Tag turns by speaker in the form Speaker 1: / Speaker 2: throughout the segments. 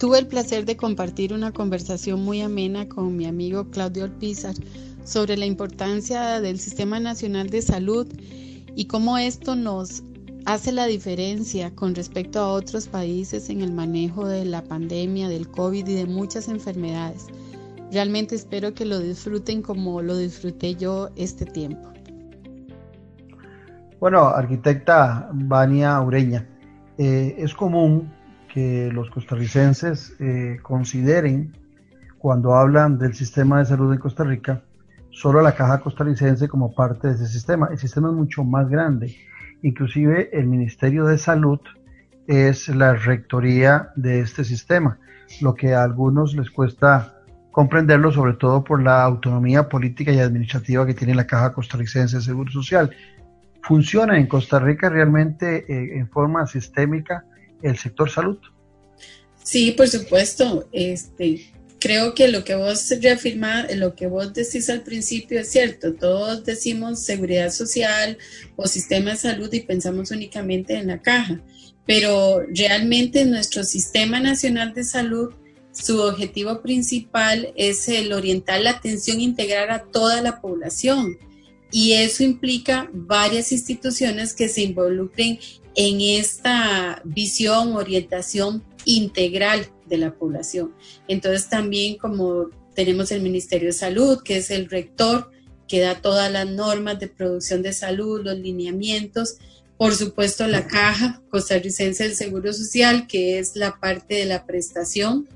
Speaker 1: tuve el placer de compartir una conversación muy amena con mi amigo Claudio Alpizar sobre la importancia del Sistema Nacional de Salud y cómo esto nos hace la diferencia con respecto a otros países en el manejo de la pandemia, del COVID y de muchas enfermedades. Realmente espero que lo disfruten como lo disfruté yo este tiempo.
Speaker 2: Bueno, arquitecta Vania Ureña, eh, es común que los costarricenses eh, consideren, cuando hablan del sistema de salud en Costa Rica, solo la caja costarricense como parte de ese sistema. El sistema es mucho más grande. Inclusive el Ministerio de Salud es la rectoría de este sistema, lo que a algunos les cuesta comprenderlo, sobre todo por la autonomía política y administrativa que tiene la Caja Costarricense de Seguro Social. ¿Funciona en Costa Rica realmente eh, en forma sistémica el sector salud?
Speaker 3: Sí, por supuesto. Este, creo que lo que vos reafirmás, lo que vos decís al principio es cierto. Todos decimos seguridad social o sistema de salud y pensamos únicamente en la caja. Pero realmente nuestro sistema nacional de salud, su objetivo principal es el orientar la atención integral a toda la población. Y eso implica varias instituciones que se involucren en esta visión, orientación integral de la población. Entonces también como tenemos el Ministerio de Salud, que es el rector, que da todas las normas de producción de salud, los lineamientos, por supuesto la caja costarricense del Seguro Social, que es la parte de la prestación,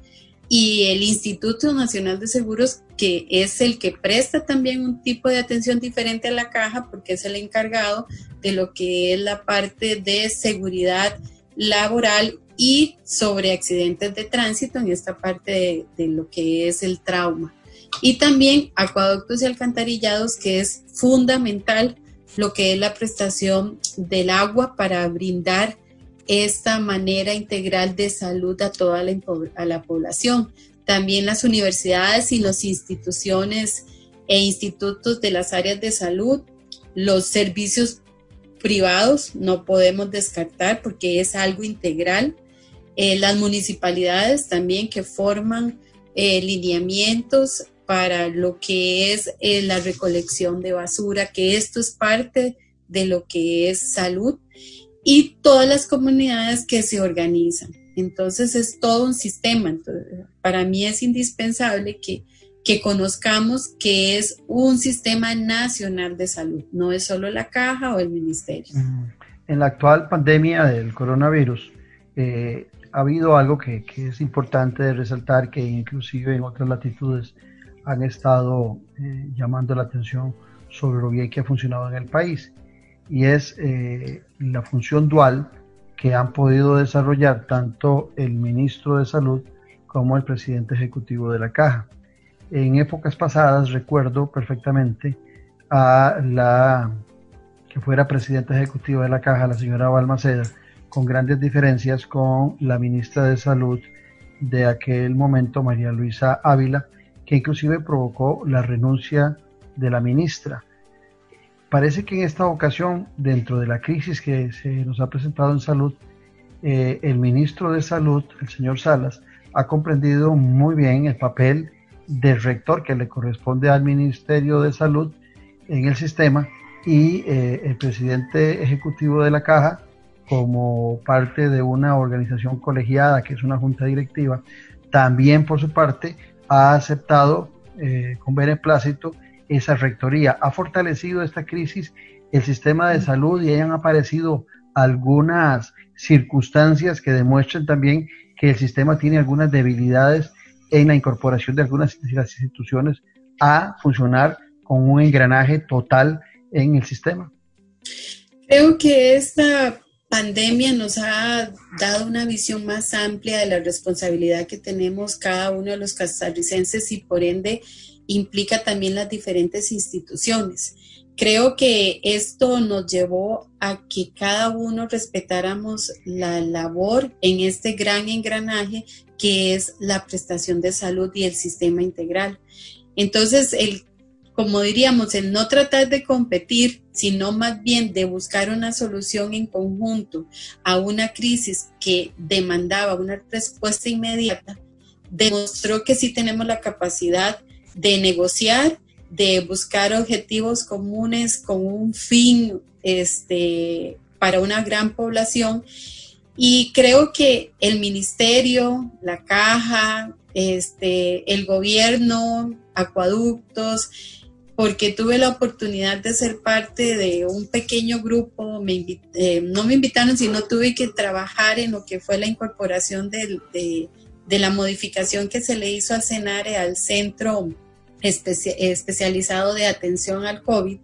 Speaker 3: y el Instituto Nacional de Seguros, que es el que presta también un tipo de atención diferente a la caja, porque es el encargado de lo que es la parte de seguridad laboral y sobre accidentes de tránsito en esta parte de, lo que es el trauma. Y también acueductos y alcantarillados, que es fundamental lo que es la prestación del agua para brindar esta manera integral de salud a toda la, a la población. También las universidades y las instituciones e institutos de las áreas de salud, los servicios privados no podemos descartar porque es algo integral eh, las municipalidades también que forman eh, lineamientos para lo que es eh, la recolección de basura, que esto es parte de lo que es salud y todas las comunidades que se organizan. Entonces es todo un sistema. para mí es indispensable que, que conozcamos que es un sistema nacional de salud, no es solo la caja o el ministerio.
Speaker 2: En la actual pandemia del coronavirus, eh, ha habido algo que, es importante de resaltar, que inclusive en otras latitudes han estado eh, llamando la atención sobre lo bien que ha funcionado en el país, y es eh, la función dual que han podido desarrollar tanto el ministro de Salud como el presidente ejecutivo de la Caja. En épocas pasadas recuerdo perfectamente a la que fuera presidenta ejecutiva de la Caja, la señora Balmaceda, con grandes diferencias con la ministra de Salud de aquel momento, María Luisa Ávila, que inclusive provocó la renuncia de la ministra. Parece que en esta ocasión, dentro de la crisis que se nos ha presentado en salud, eh, el ministro de Salud, el señor Salas, ha comprendido muy bien el papel de rector que le corresponde al Ministerio de Salud en el sistema y eh, el presidente ejecutivo de la caja como parte de una organización colegiada, que es una junta directiva, también por su parte ha aceptado eh, con beneplácito esa rectoría. Ha fortalecido esta crisis el sistema de salud y hayan aparecido algunas circunstancias que demuestran también que el sistema tiene algunas debilidades en la incorporación de algunas de las instituciones a funcionar con un engranaje total en el sistema.
Speaker 3: Creo que esta pandemia nos ha dado una visión más amplia de la responsabilidad que tenemos cada uno de los costarricenses y por ende implica también las diferentes instituciones. Creo que esto nos llevó a que cada uno respetáramos la labor en este gran engranaje que es la prestación de salud y el sistema integral. Entonces, el como diríamos, el no tratar de competir, sino más bien de buscar una solución en conjunto a una crisis que demandaba una respuesta inmediata, demostró que sí tenemos la capacidad de negociar, de buscar objetivos comunes con un fin este, para una gran población. Y creo que el ministerio, la caja, este, el gobierno, acueductos, porque tuve la oportunidad de ser parte de un pequeño grupo, me eh, no me invitaron, sino tuve que trabajar en lo que fue la incorporación de, de, la modificación que se le hizo al CENARE, al Centro Especializado de Atención al COVID,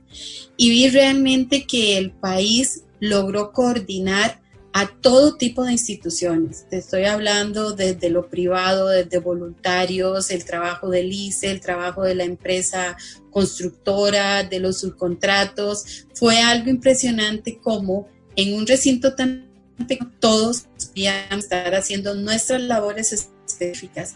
Speaker 3: y vi realmente que el país logró coordinar a todo tipo de instituciones. Te estoy hablando desde lo privado, desde voluntarios, el trabajo del ICE, el trabajo de la empresa constructora, de los subcontratos. Fue algo impresionante como en un recinto tan pequeño todos podíamos estar haciendo nuestras labores específicas.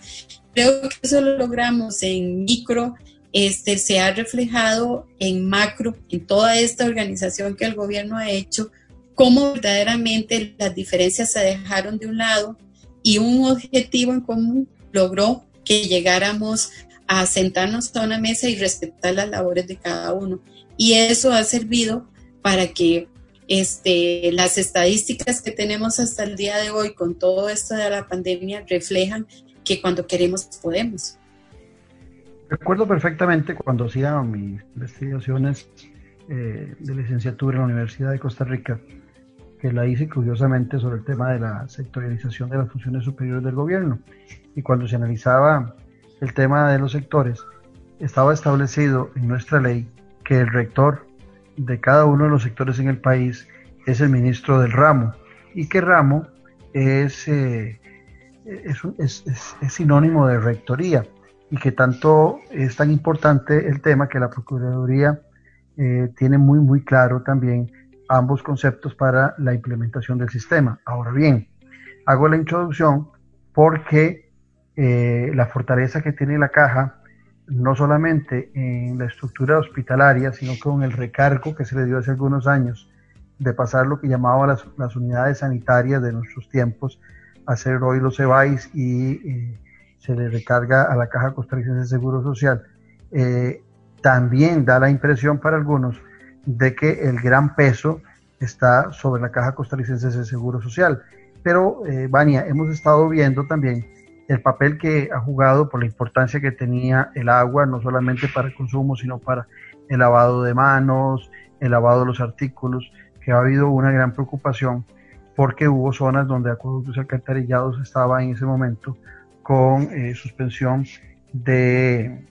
Speaker 3: Creo que eso lo logramos en micro, este, se ha reflejado en macro, en toda esta organización que el gobierno ha hecho cómo verdaderamente las diferencias se dejaron de un lado y un objetivo en común logró que llegáramos a sentarnos a una mesa y respetar las labores de cada uno. Y eso ha servido para que este, las estadísticas que tenemos hasta el día de hoy con todo esto de la pandemia reflejan que cuando queremos podemos.
Speaker 2: Recuerdo perfectamente cuando hacía mis investigaciones eh, de licenciatura en la Universidad de Costa Rica, que la hice curiosamente sobre el tema de la sectorialización de las funciones superiores del gobierno. Y cuando se analizaba el tema de los sectores, estaba establecido en nuestra ley que el rector de cada uno de los sectores en el país es el ministro del ramo y que ramo es, eh, es, sinónimo de rectoría y que tanto es tan importante el tema que la Procuraduría eh, tiene muy muy claro también ambos conceptos para la implementación del sistema. Ahora bien, hago la introducción porque eh, la fortaleza que tiene la caja, no solamente en la estructura hospitalaria, sino con el recargo que se le dio hace algunos años de pasar lo que llamaba las, unidades sanitarias de nuestros tiempos a ser hoy los EBAIS y eh, se le recarga a la Caja Costarricense de Seguro Social. Eh, también da la impresión para algunos de que el gran peso está sobre la Caja Costarricense de Seguro Social. Pero, eh, Vania, hemos estado viendo también el papel que ha jugado por la importancia que tenía el agua, no solamente para el consumo, sino para el lavado de manos, el lavado de los artículos, que ha habido una gran preocupación porque hubo zonas donde acueductos y alcantarillados estaba en ese momento con eh, suspensión de,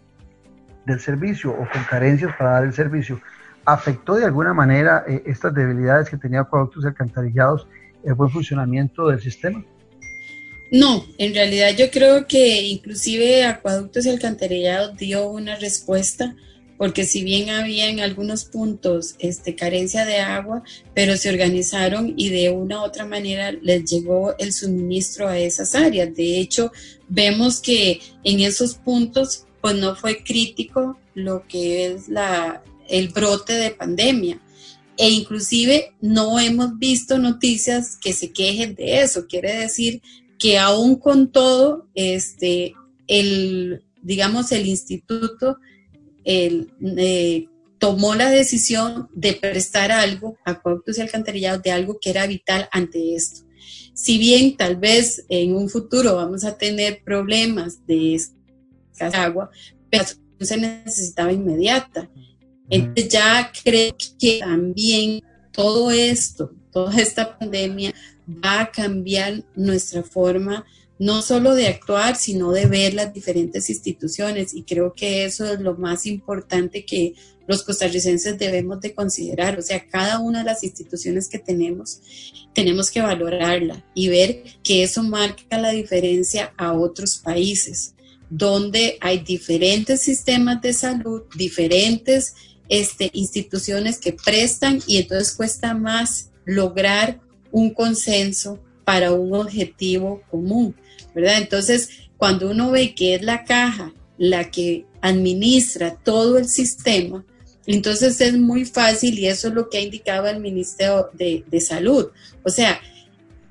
Speaker 2: del servicio o con carencias para dar el servicio. ¿Afectó de alguna manera eh, estas debilidades que tenía acueductos y alcantarillados el buen funcionamiento del sistema?
Speaker 3: No, en realidad yo creo que inclusive Acueductos y Alcantarillados dio una respuesta, porque si bien había en algunos puntos este, carencia de agua, pero se organizaron y de una u otra manera les llegó el suministro a esas áreas. De hecho, vemos que en esos puntos pues no fue crítico lo que es la, el brote de pandemia. E inclusive no hemos visto noticias que se quejen de eso. Quiere decir que aún con todo, este, el, digamos, el instituto el, eh, tomó la decisión de prestar algo a Acueductos y Alcantarillados de algo que era vital ante esto. Si bien tal vez en un futuro vamos a tener problemas de agua, pero se necesitaba inmediata. Entonces ya creo que también todo esto, toda esta pandemia va a cambiar nuestra forma no solo de actuar, sino de ver las diferentes instituciones. Y creo que eso es lo más importante que los costarricenses debemos de considerar. O sea, cada una de las instituciones que tenemos, tenemos que valorarla y ver que eso marca la diferencia a otros países, donde hay diferentes sistemas de salud, diferentes este, instituciones que prestan y entonces cuesta más lograr un consenso para un objetivo común, ¿verdad? Entonces, cuando uno ve que es la caja la que administra todo el sistema, entonces es muy fácil y eso es lo que ha indicado el Ministerio de, Salud. O sea,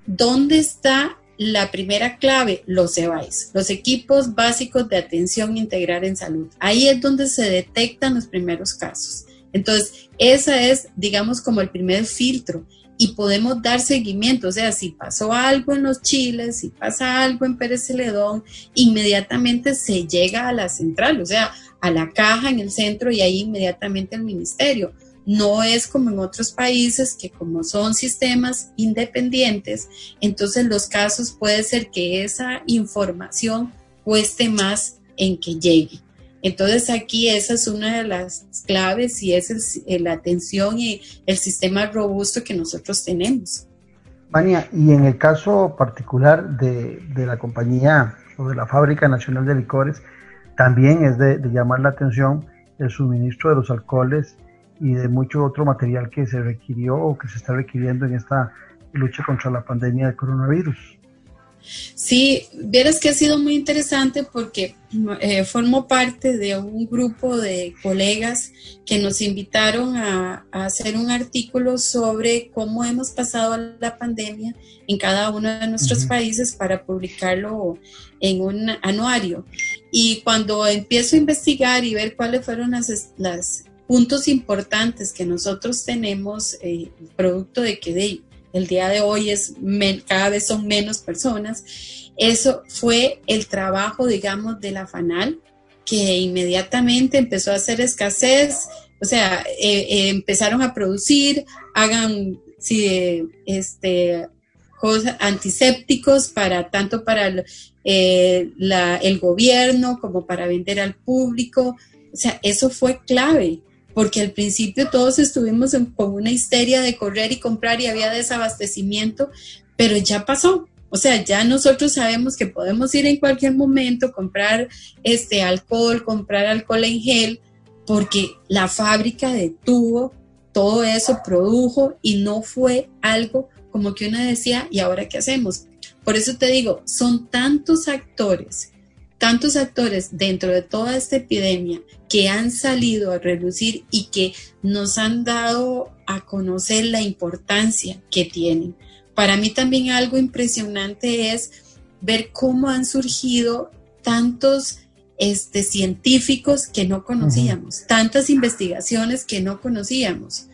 Speaker 3: ¿dónde está la primera clave? Los EVAIS, los equipos básicos de atención integral en salud. Ahí es donde se detectan los primeros casos. Entonces, esa es, digamos, como el primer filtro y podemos dar seguimiento, o sea, si pasó algo en los chiles, si pasa algo en Pérez Celedón, inmediatamente se llega a la central, o sea, a la caja en el centro y ahí inmediatamente al ministerio. No es como en otros países que como son sistemas independientes, entonces los casos puede ser que esa información cueste más en que llegue. Entonces aquí esa es una de las claves y es la atención y el sistema robusto que nosotros tenemos.
Speaker 2: Mania, y en el caso particular de, la compañía o de la Fábrica Nacional de Licores, también es de, de, llamar la atención el suministro de los alcoholes y de mucho otro material que se requirió o que se está requiriendo en esta lucha contra la pandemia del coronavirus.
Speaker 3: Sí, vieras que ha sido muy interesante porque eh, formo parte de un grupo de colegas que nos invitaron a, hacer un artículo sobre cómo hemos pasado la pandemia en cada uno de nuestros países para publicarlo en un anuario. Y cuando empiezo a investigar y ver cuáles fueron los puntos importantes que nosotros tenemos, eh, producto de que de, el día de hoy es cada vez son menos personas. Eso fue el trabajo, digamos, de la FANAL, que inmediatamente empezó a hacer escasez, o sea, eh, eh, empezaron a producir, hagan sí, este, cosas antisépticos para tanto para eh, el gobierno como para vender al público. O sea, eso fue clave porque al principio todos estuvimos con una histeria de correr y comprar y había desabastecimiento, pero ya pasó. O sea, ya nosotros sabemos que podemos ir en cualquier momento, comprar este alcohol, comprar alcohol en gel, porque la fábrica detuvo todo eso, produjo y no fue algo como que uno decía, ¿y ahora qué hacemos? Por eso te digo, son tantos actores tantos actores dentro de toda esta epidemia que han salido a relucir y que nos han dado a conocer la importancia que tienen. Para mí también algo impresionante es ver cómo han surgido tantos este, científicos que no conocíamos, tantas investigaciones que no conocíamos,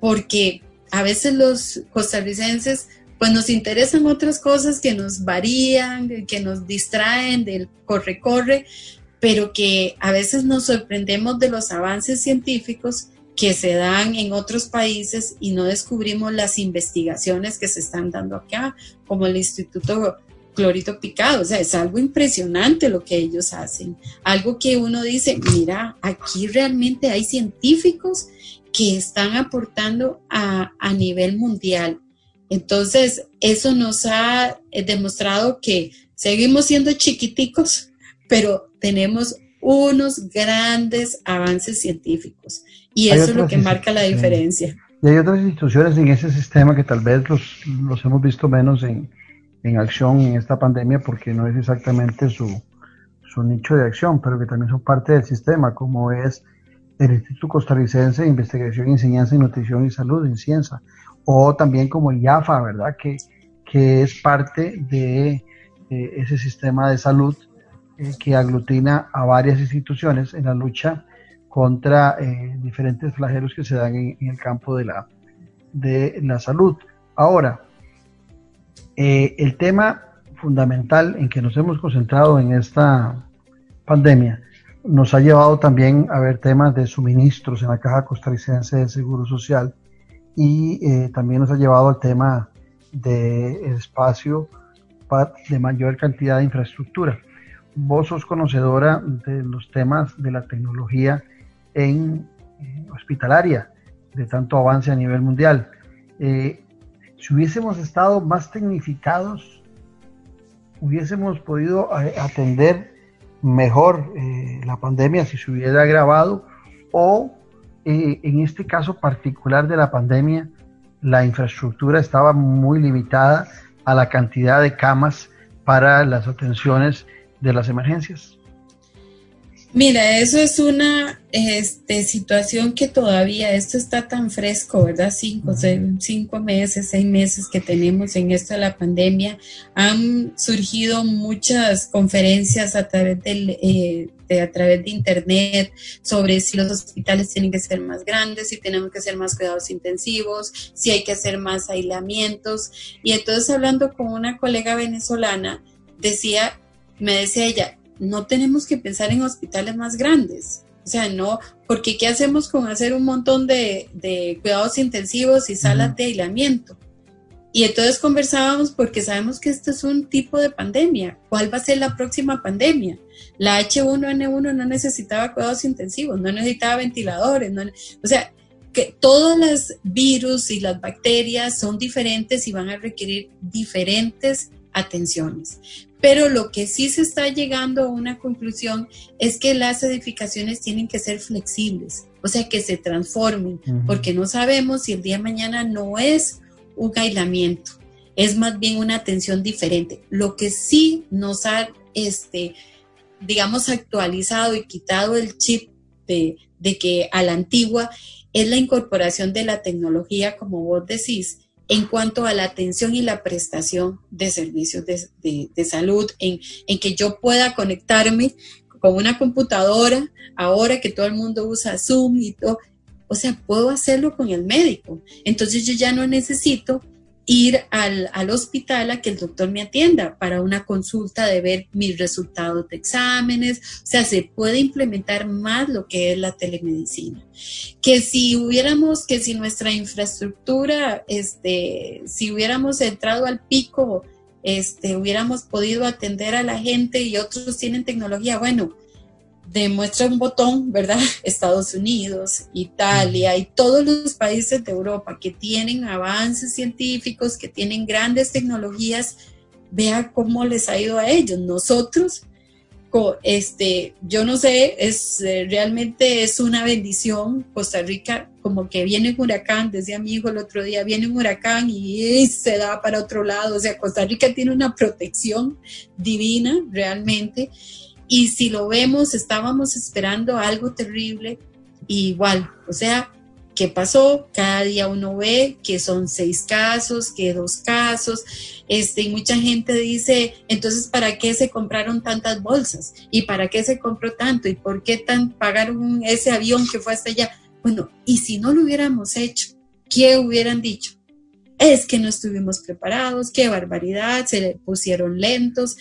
Speaker 3: porque a veces los costarricenses pues nos interesan otras cosas que nos varían, que nos distraen del corre-corre, pero que a veces nos sorprendemos de los avances científicos que se dan en otros países y no descubrimos las investigaciones que se están dando acá, como el Instituto Clorito Picado. O sea, es algo impresionante lo que ellos hacen. Algo que uno dice, mira, aquí realmente hay científicos que están aportando a, a nivel mundial entonces, eso nos ha eh, demostrado que seguimos siendo chiquiticos, pero tenemos unos grandes avances científicos. Y eso es lo que marca la diferencia.
Speaker 2: Y hay otras instituciones en ese sistema que tal vez los, los hemos visto menos en, en, acción en esta pandemia porque no es exactamente su, su nicho de acción, pero que también son parte del sistema, como es el Instituto Costarricense de Investigación, Enseñanza y Nutrición y Salud, en Ciencia, o también como el IAFA, ¿verdad? Que, que es parte de eh, ese sistema de salud eh, que aglutina a varias instituciones en la lucha contra eh, diferentes flagelos que se dan en, el campo de la, de la salud. Ahora, el tema fundamental en que nos hemos concentrado en esta pandemia nos ha llevado también a ver temas de suministros en la Caja Costarricense de Seguro Social y eh, también nos ha llevado al tema de espacio de mayor cantidad de infraestructura. Vos sos conocedora de los temas de la tecnología en eh, hospitalaria, de tanto avance a nivel mundial. Eh, si hubiésemos estado más tecnificados, hubiésemos podido atender mejor la pandemia si se hubiera agravado o eh, en este caso particular de la pandemia, la infraestructura estaba muy limitada a la cantidad de camas para las atenciones de las emergencias.
Speaker 3: Mira, eso es una este, situación que todavía, esto está tan fresco, ¿verdad? Cinco, cinco meses, seis meses que tenemos en esto de la pandemia. Han surgido muchas conferencias a través del... Eh, de, a través de internet sobre si los hospitales tienen que ser más grandes, si tenemos que hacer más cuidados intensivos, si hay que hacer más aislamientos. Y entonces hablando con una colega venezolana, decía, me decía ella, no tenemos que pensar en hospitales más grandes. O sea, no, porque ¿qué hacemos con hacer un montón de, cuidados intensivos y salas de aislamiento? Y entonces conversábamos porque sabemos que esto es un tipo de pandemia. ¿Cuál va a ser la próxima pandemia? La H1N1 no necesitaba cuidados intensivos, no necesitaba ventiladores. o sea, que todos los virus y las bacterias son diferentes y van a requerir diferentes atenciones. Pero lo que sí se está llegando a una conclusión es que las edificaciones tienen que ser flexibles, o sea, que se transformen, porque no sabemos si el día de mañana no es un aislamiento, es más bien una atención diferente. Lo que sí nos ha, este, digamos, actualizado y quitado el chip de, de que a la antigua es la incorporación de la tecnología, como vos decís, en cuanto a la atención y la prestación de servicios de, salud, en, en, que yo pueda conectarme con una computadora, ahora que todo el mundo usa Zoom y todo, o sea, puedo hacerlo con el médico. Entonces yo ya no necesito ir al, al, hospital a que el doctor me atienda para una consulta de ver mis resultados de exámenes. O sea, se puede implementar más lo que es la telemedicina. Que si hubiéramos, que si nuestra infraestructura, este, si hubiéramos entrado al pico, este, hubiéramos podido atender a la gente y otros tienen tecnología, bueno, demuestra un botón, ¿verdad? Estados Unidos, Italia y todos los países de Europa que tienen avances científicos, que tienen grandes tecnologías, vea cómo les ha ido a ellos. Nosotros, este, yo no sé, es eh, realmente es una bendición. Costa Rica, como que viene un huracán, decía mi hijo el otro día, viene un huracán y se da para otro lado. O sea, Costa Rica tiene una protección divina realmente y si lo vemos, estábamos esperando algo terrible, igual, o sea, ¿qué pasó? Cada día uno ve que son seis casos, que dos casos, este, y mucha gente dice, entonces, ¿para qué se compraron tantas bolsas? ¿Y para qué se compró tanto? ¿Y por qué tan, pagaron ese avión que fue hasta allá? Bueno, y si no lo hubiéramos hecho, ¿qué hubieran dicho? Es que no estuvimos preparados, qué barbaridad, se le pusieron lentos.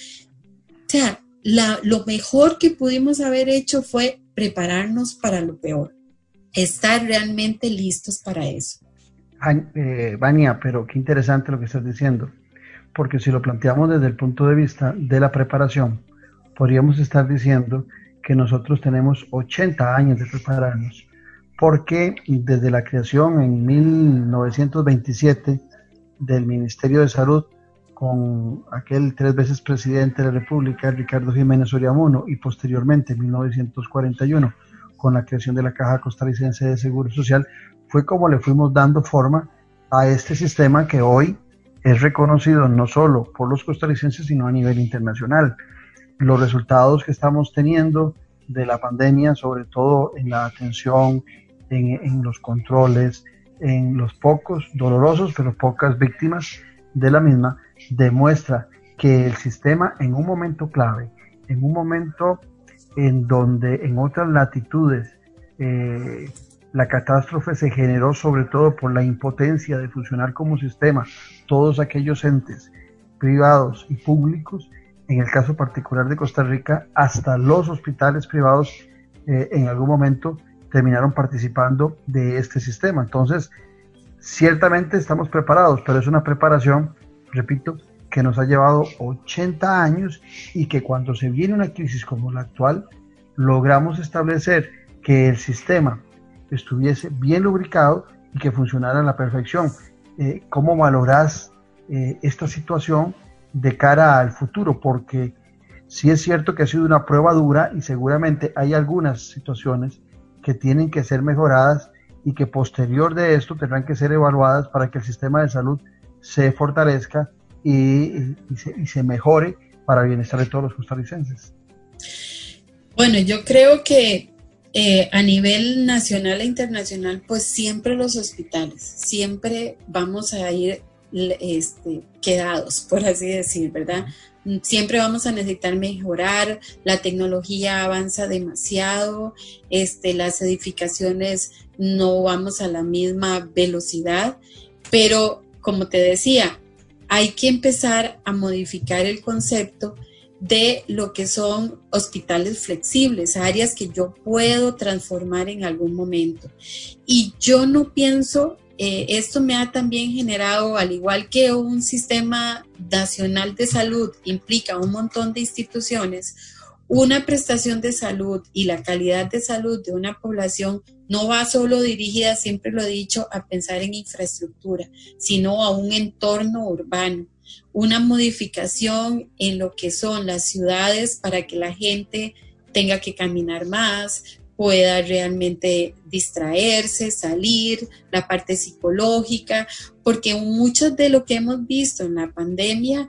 Speaker 3: O sea, lo mejor que pudimos haber hecho fue prepararnos para lo peor, estar realmente listos para eso.
Speaker 2: Eh, Vania, pero qué interesante lo que estás diciendo, porque si lo planteamos desde el punto de vista de la preparación, podríamos estar diciendo que nosotros tenemos 80 años de prepararnos, porque desde la creación en 1927 del Ministerio de Salud con aquel tres veces presidente de la República, Ricardo Jiménez Oriamuno, y posteriormente, en 1941, con la creación de la Caja Costarricense de Seguro Social, fue como le fuimos dando forma a este sistema que hoy es reconocido no solo por los costarricenses, sino a nivel internacional. Los resultados que estamos teniendo de la pandemia, sobre todo en la atención, en, en los controles, en los pocos, dolorosos, pero pocas víctimas de la misma, demuestra que el sistema en un momento clave, en un momento en donde en otras latitudes eh, la catástrofe se generó sobre todo por la impotencia de funcionar como sistema, todos aquellos entes privados y públicos, en el caso particular de Costa Rica, hasta los hospitales privados eh, en algún momento terminaron participando de este sistema. Entonces, ciertamente estamos preparados, pero es una preparación repito, que nos ha llevado 80 años y que cuando se viene una crisis como la actual, logramos establecer que el sistema estuviese bien lubricado y que funcionara a la perfección. Eh, ¿Cómo valoras eh, esta situación de cara al futuro? Porque sí es cierto que ha sido una prueba dura y seguramente hay algunas situaciones que tienen que ser mejoradas y que posterior de esto tendrán que ser evaluadas para que el sistema de salud se fortalezca y, se, mejore para el bienestar de todos los costarricenses.
Speaker 3: Bueno, yo creo que eh, a nivel nacional e internacional, pues siempre los hospitales, siempre vamos a ir este, quedados, por así decir, ¿verdad? Siempre vamos a necesitar mejorar, la tecnología avanza demasiado, este, las edificaciones no vamos a la misma velocidad, pero como te decía, hay que empezar a modificar el concepto de lo que son hospitales flexibles, áreas que yo puedo transformar en algún momento. Y yo no pienso, eh, esto me ha también generado, al igual que un sistema nacional de salud implica un montón de instituciones, una prestación de salud y la calidad de salud de una población no va solo dirigida, siempre lo he dicho, a pensar en infraestructura, sino a un entorno urbano. Una modificación en lo que son las ciudades para que la gente tenga que caminar más, pueda realmente distraerse, salir, la parte psicológica, porque mucho de lo que hemos visto en la pandemia,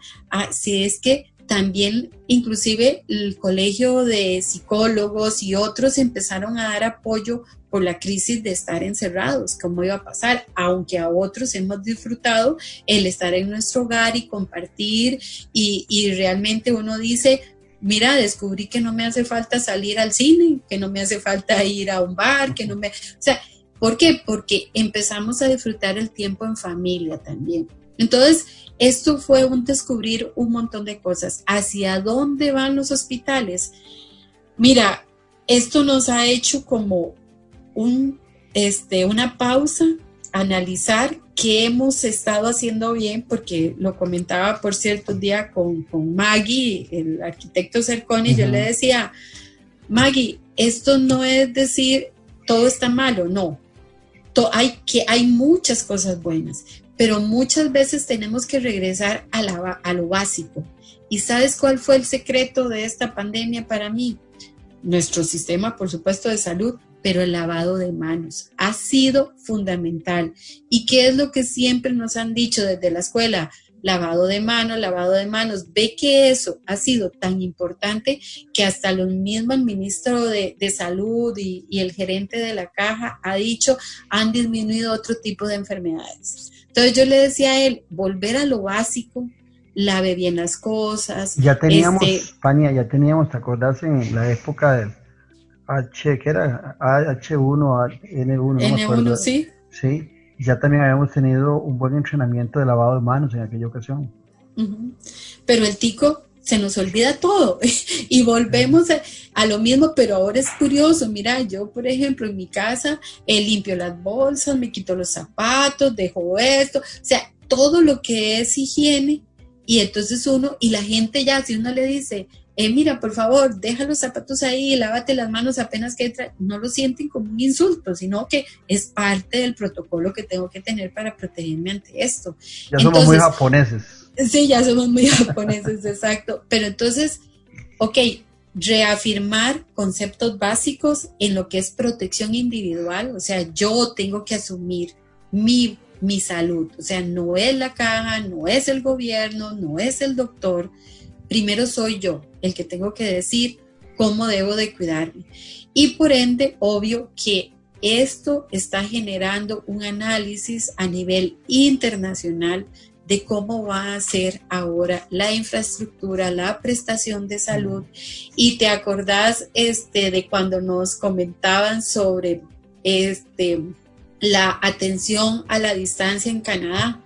Speaker 3: si es que también inclusive el colegio de psicólogos y otros empezaron a dar apoyo por la crisis de estar encerrados, cómo iba a pasar, aunque a otros hemos disfrutado el estar en nuestro hogar y compartir y, y realmente uno dice, mira, descubrí que no me hace falta salir al cine, que no me hace falta ir a un bar, que no me... O sea, ¿por qué? Porque empezamos a disfrutar el tiempo en familia también. Entonces, esto fue un descubrir un montón de cosas. ¿Hacia dónde van los hospitales? Mira, esto nos ha hecho como un, este, una pausa, analizar qué hemos estado haciendo bien, porque lo comentaba, por cierto, un día con, con Maggie, el arquitecto Cerconi, yo le decía, Maggie, esto no es decir todo está malo, no. hay, que, hay muchas cosas buenas, pero muchas veces tenemos que regresar a, la, a lo básico. ¿Y sabes cuál fue el secreto de esta pandemia para mí? Nuestro sistema, por supuesto, de salud, pero el lavado de manos ha sido fundamental. ¿Y qué es lo que siempre nos han dicho desde la escuela? Lavado de manos, lavado de manos. Ve que eso ha sido tan importante que hasta los mismos el ministro de, Salud y, y, el gerente de la caja ha dicho han disminuido otro tipo de enfermedades. Entonces yo le decía a él, volver a lo básico, lave bien las cosas.
Speaker 2: Ya teníamos, España, este ya teníamos, ¿te acordás en la época del H, que era H1, N1.
Speaker 3: N1, sí.
Speaker 2: Sí, ya también habíamos tenido un buen entrenamiento de lavado de manos en aquella ocasión.
Speaker 3: Pero el tico se nos olvida todo y volvemos a, lo mismo, pero ahora es curioso, mira, yo por ejemplo en mi casa eh, limpio las bolsas, me quito los zapatos, dejo esto, o sea, todo lo que es higiene y entonces uno, y la gente ya, si uno le dice, eh, mira, por favor, deja los zapatos ahí, lávate las manos apenas que entra, no lo sienten como un insulto, sino que es parte del protocolo que tengo que tener para protegerme ante esto.
Speaker 2: Ya somos muy japoneses.
Speaker 3: Sí, ya somos muy japoneses, exacto. Pero entonces, ok, reafirmar conceptos básicos en lo que es protección individual, o sea, yo tengo que asumir mi, mi salud, o sea, no es la caja, no es el gobierno, no es el doctor, primero soy yo el que tengo que decir cómo debo de cuidarme. Y por ende, obvio que esto está generando un análisis a nivel internacional de cómo va a ser ahora la infraestructura, la prestación de salud. Y te acordás este, de cuando nos comentaban sobre este, la atención a la distancia en Canadá.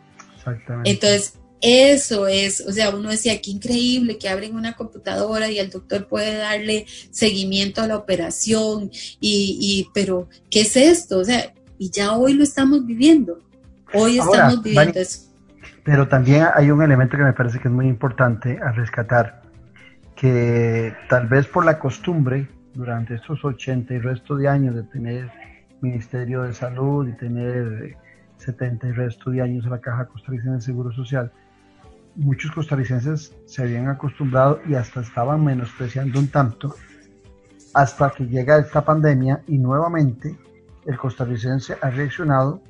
Speaker 3: Entonces, eso es, o sea, uno decía, qué increíble que abren una computadora y el doctor puede darle seguimiento a la operación, y, y pero, ¿qué es esto? O sea, y ya hoy lo estamos viviendo, hoy estamos viviendo eso.
Speaker 2: Pero también hay un elemento que me parece que es muy importante a rescatar, que tal vez por la costumbre durante estos 80 y resto de años de tener Ministerio de Salud y tener 70 y resto de años en la Caja Costarricense de Seguro Social, muchos costarricenses se habían acostumbrado y hasta estaban menospreciando un tanto hasta que llega esta pandemia y nuevamente el costarricense ha reaccionado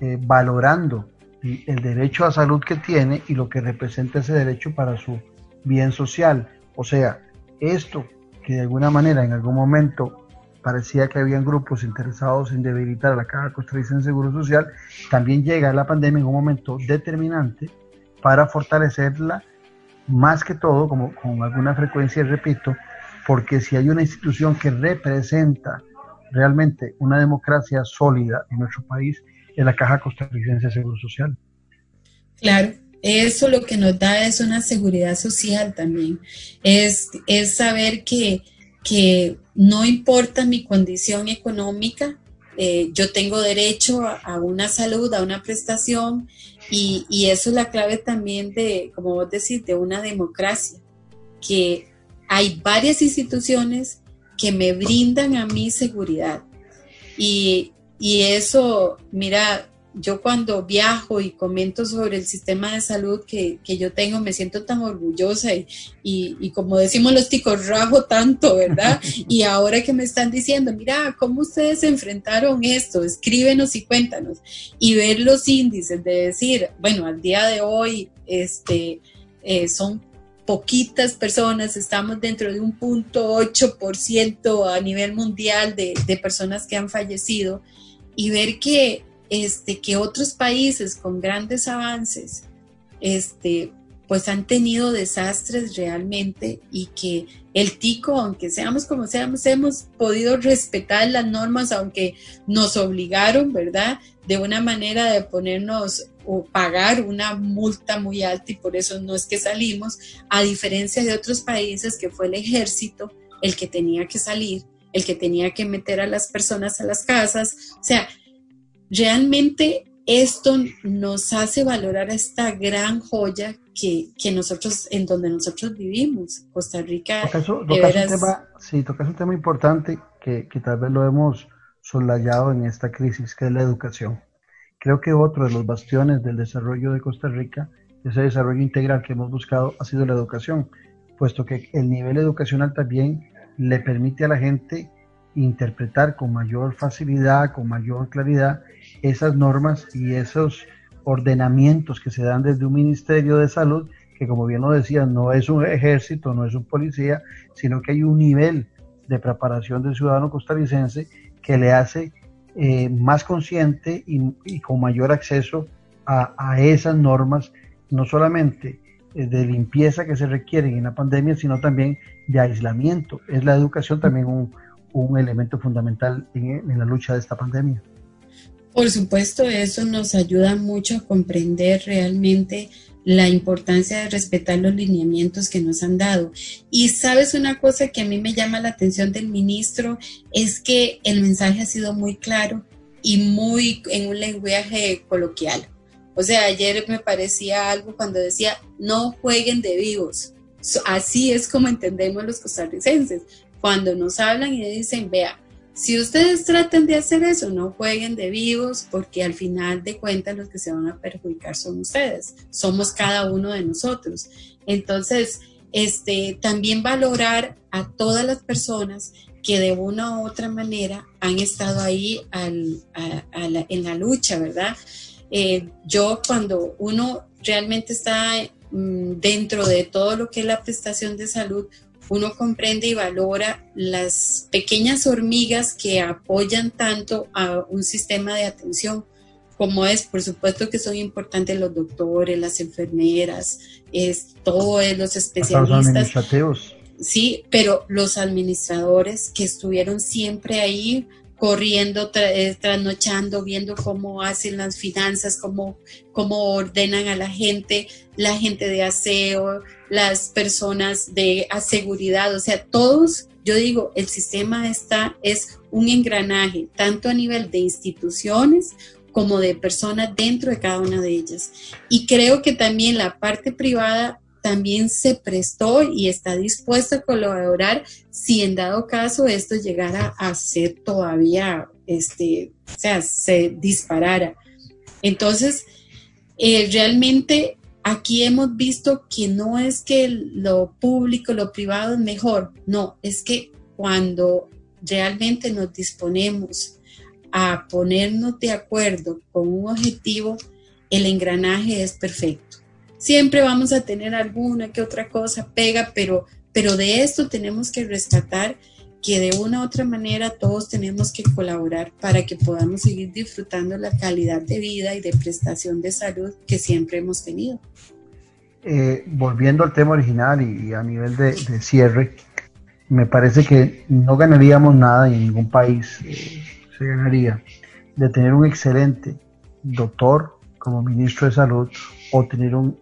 Speaker 2: eh, valorando el derecho a salud que tiene y lo que representa ese derecho para su bien social. O sea, esto que de alguna manera en algún momento parecía que habían grupos interesados en debilitar la Caja Costarricense de Seguro Social, también llega la pandemia en un momento determinante para fortalecerla, más que todo, como con alguna frecuencia repito, porque si hay una institución que representa realmente una democracia sólida en nuestro país, es la Caja Costarricense de Seguro Social.
Speaker 3: Claro, eso lo que nos da es una seguridad social también, es, es saber que, que no importa mi condición económica, eh, yo tengo derecho a, una salud, a una prestación, y, eso es la clave también de, como vos decís, de una democracia, que hay varias instituciones que me brindan a mí seguridad. Y, y eso, mira, yo cuando viajo y comento sobre el sistema de salud que, yo tengo, me siento tan orgullosa y, y, como decimos los ticos, rajo tanto, ¿verdad? Y ahora que me están diciendo, mira, ¿cómo ustedes enfrentaron esto? Escríbenos y cuéntanos. Y ver los índices de decir, bueno, al día de hoy, este, eh, son poquitas personas, estamos dentro de un punto 8% a nivel mundial de, de personas que han fallecido y ver que este, que otros países con grandes avances, este, pues han tenido desastres realmente y que el tico, aunque seamos como seamos, hemos podido respetar las normas, aunque nos obligaron, ¿verdad? De una manera de ponernos o pagar una multa muy alta y por eso no es que salimos, a diferencia de otros países que fue el ejército el que tenía que salir, el que tenía que meter a las personas a las casas, o sea, realmente esto nos hace valorar esta gran joya que, nosotros, en donde nosotros vivimos, Costa Rica.
Speaker 2: Tocas, un tema, sí, tocas un tema importante que, tal vez lo hemos solayado en esta crisis, que es la educación. Creo que otro de los bastiones del desarrollo de Costa Rica, ese desarrollo integral que hemos buscado, ha sido la educación, puesto que el nivel educacional también le permite a la gente interpretar con mayor facilidad, con mayor claridad esas normas y esos ordenamientos que se dan desde un Ministerio de Salud, que como bien lo decía, no es un ejército, no es un policía, sino que hay un nivel de preparación del ciudadano costarricense que le hace eh, más consciente y, con mayor acceso a, esas normas, no solamente eh, de limpieza que se requieren en la pandemia, sino también de aislamiento. Es la educación también un, un elemento fundamental en, la lucha de esta pandemia.
Speaker 3: Por supuesto, eso nos ayuda mucho a comprender realmente la importancia de respetar los lineamientos que nos han dado. Y sabes una cosa que a mí me llama la atención del ministro es que el mensaje ha sido muy claro y muy en un lenguaje coloquial. O sea, ayer me parecía algo cuando decía, no jueguen de vivos. Así es como entendemos los costarricenses cuando nos hablan y dicen, vea, si ustedes tratan de hacer eso, no jueguen de vivos porque al final de cuentas los que se van a perjudicar son ustedes, somos cada uno de nosotros. Entonces, este, también valorar a todas las personas que de una u otra manera han estado ahí en la lucha, ¿verdad? Eh, yo cuando uno realmente está mm, dentro de todo lo que es la prestación de salud, uno comprende y valora las pequeñas hormigas que apoyan tanto a un sistema de atención, como es, por supuesto que son importantes los doctores, las enfermeras, es, todos los especialistas.
Speaker 2: Los
Speaker 3: sí, pero los administradores que estuvieron siempre ahí corriendo, eh, trasnochando, viendo cómo hacen las finanzas, cómo, cómo ordenan a la gente, la gente de aseo, las personas de seguridad, o sea, todos, yo digo, el sistema está, es un engranaje, tanto a nivel de instituciones como de personas dentro de cada una de ellas. Y creo que también la parte privada también se prestó y está dispuesta a colaborar si en dado caso esto llegara a ser todavía, este, o sea, se disparara. Entonces, eh, realmente aquí hemos visto que no es que lo público, lo privado es mejor, no, es que cuando realmente nos disponemos a ponernos de acuerdo con un objetivo, el engranaje es perfecto Siempre vamos a tener alguna que otra cosa pega, pero, pero de esto tenemos que rescatar que de una u otra manera todos tenemos que colaborar para que podamos seguir disfrutando la calidad de vida y de prestación de salud que siempre hemos tenido.
Speaker 2: Eh, volviendo al tema original y, a nivel de, cierre, me parece que no ganaríamos nada y en ningún país eh, se ganaría de tener un excelente doctor como ministro de salud o tener un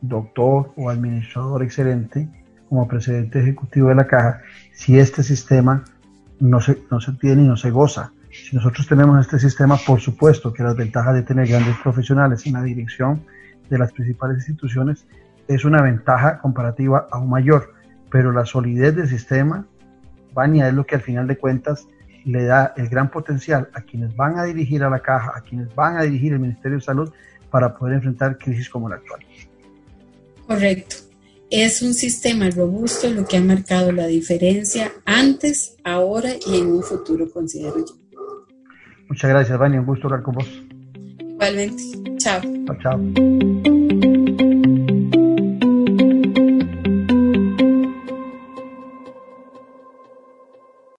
Speaker 2: doctor o administrador excelente como presidente ejecutivo de la caja si este sistema no se, no se tiene y no se goza. Si nosotros tenemos este sistema, por supuesto que las ventajas de tener grandes profesionales en la dirección de las principales instituciones es una ventaja comparativa aún mayor, pero la solidez del sistema, Vania, es lo que al final de cuentas le da el gran potencial a quienes van a dirigir a la caja, a quienes van a dirigir el Ministerio de Salud para poder enfrentar crisis como la actual.
Speaker 3: Correcto. Es un sistema robusto lo que ha marcado la diferencia antes, ahora y en un futuro, considero yo.
Speaker 2: Muchas gracias, Vania. Un gusto hablar con vos.
Speaker 3: Igualmente. Chao.
Speaker 2: Chao, chao.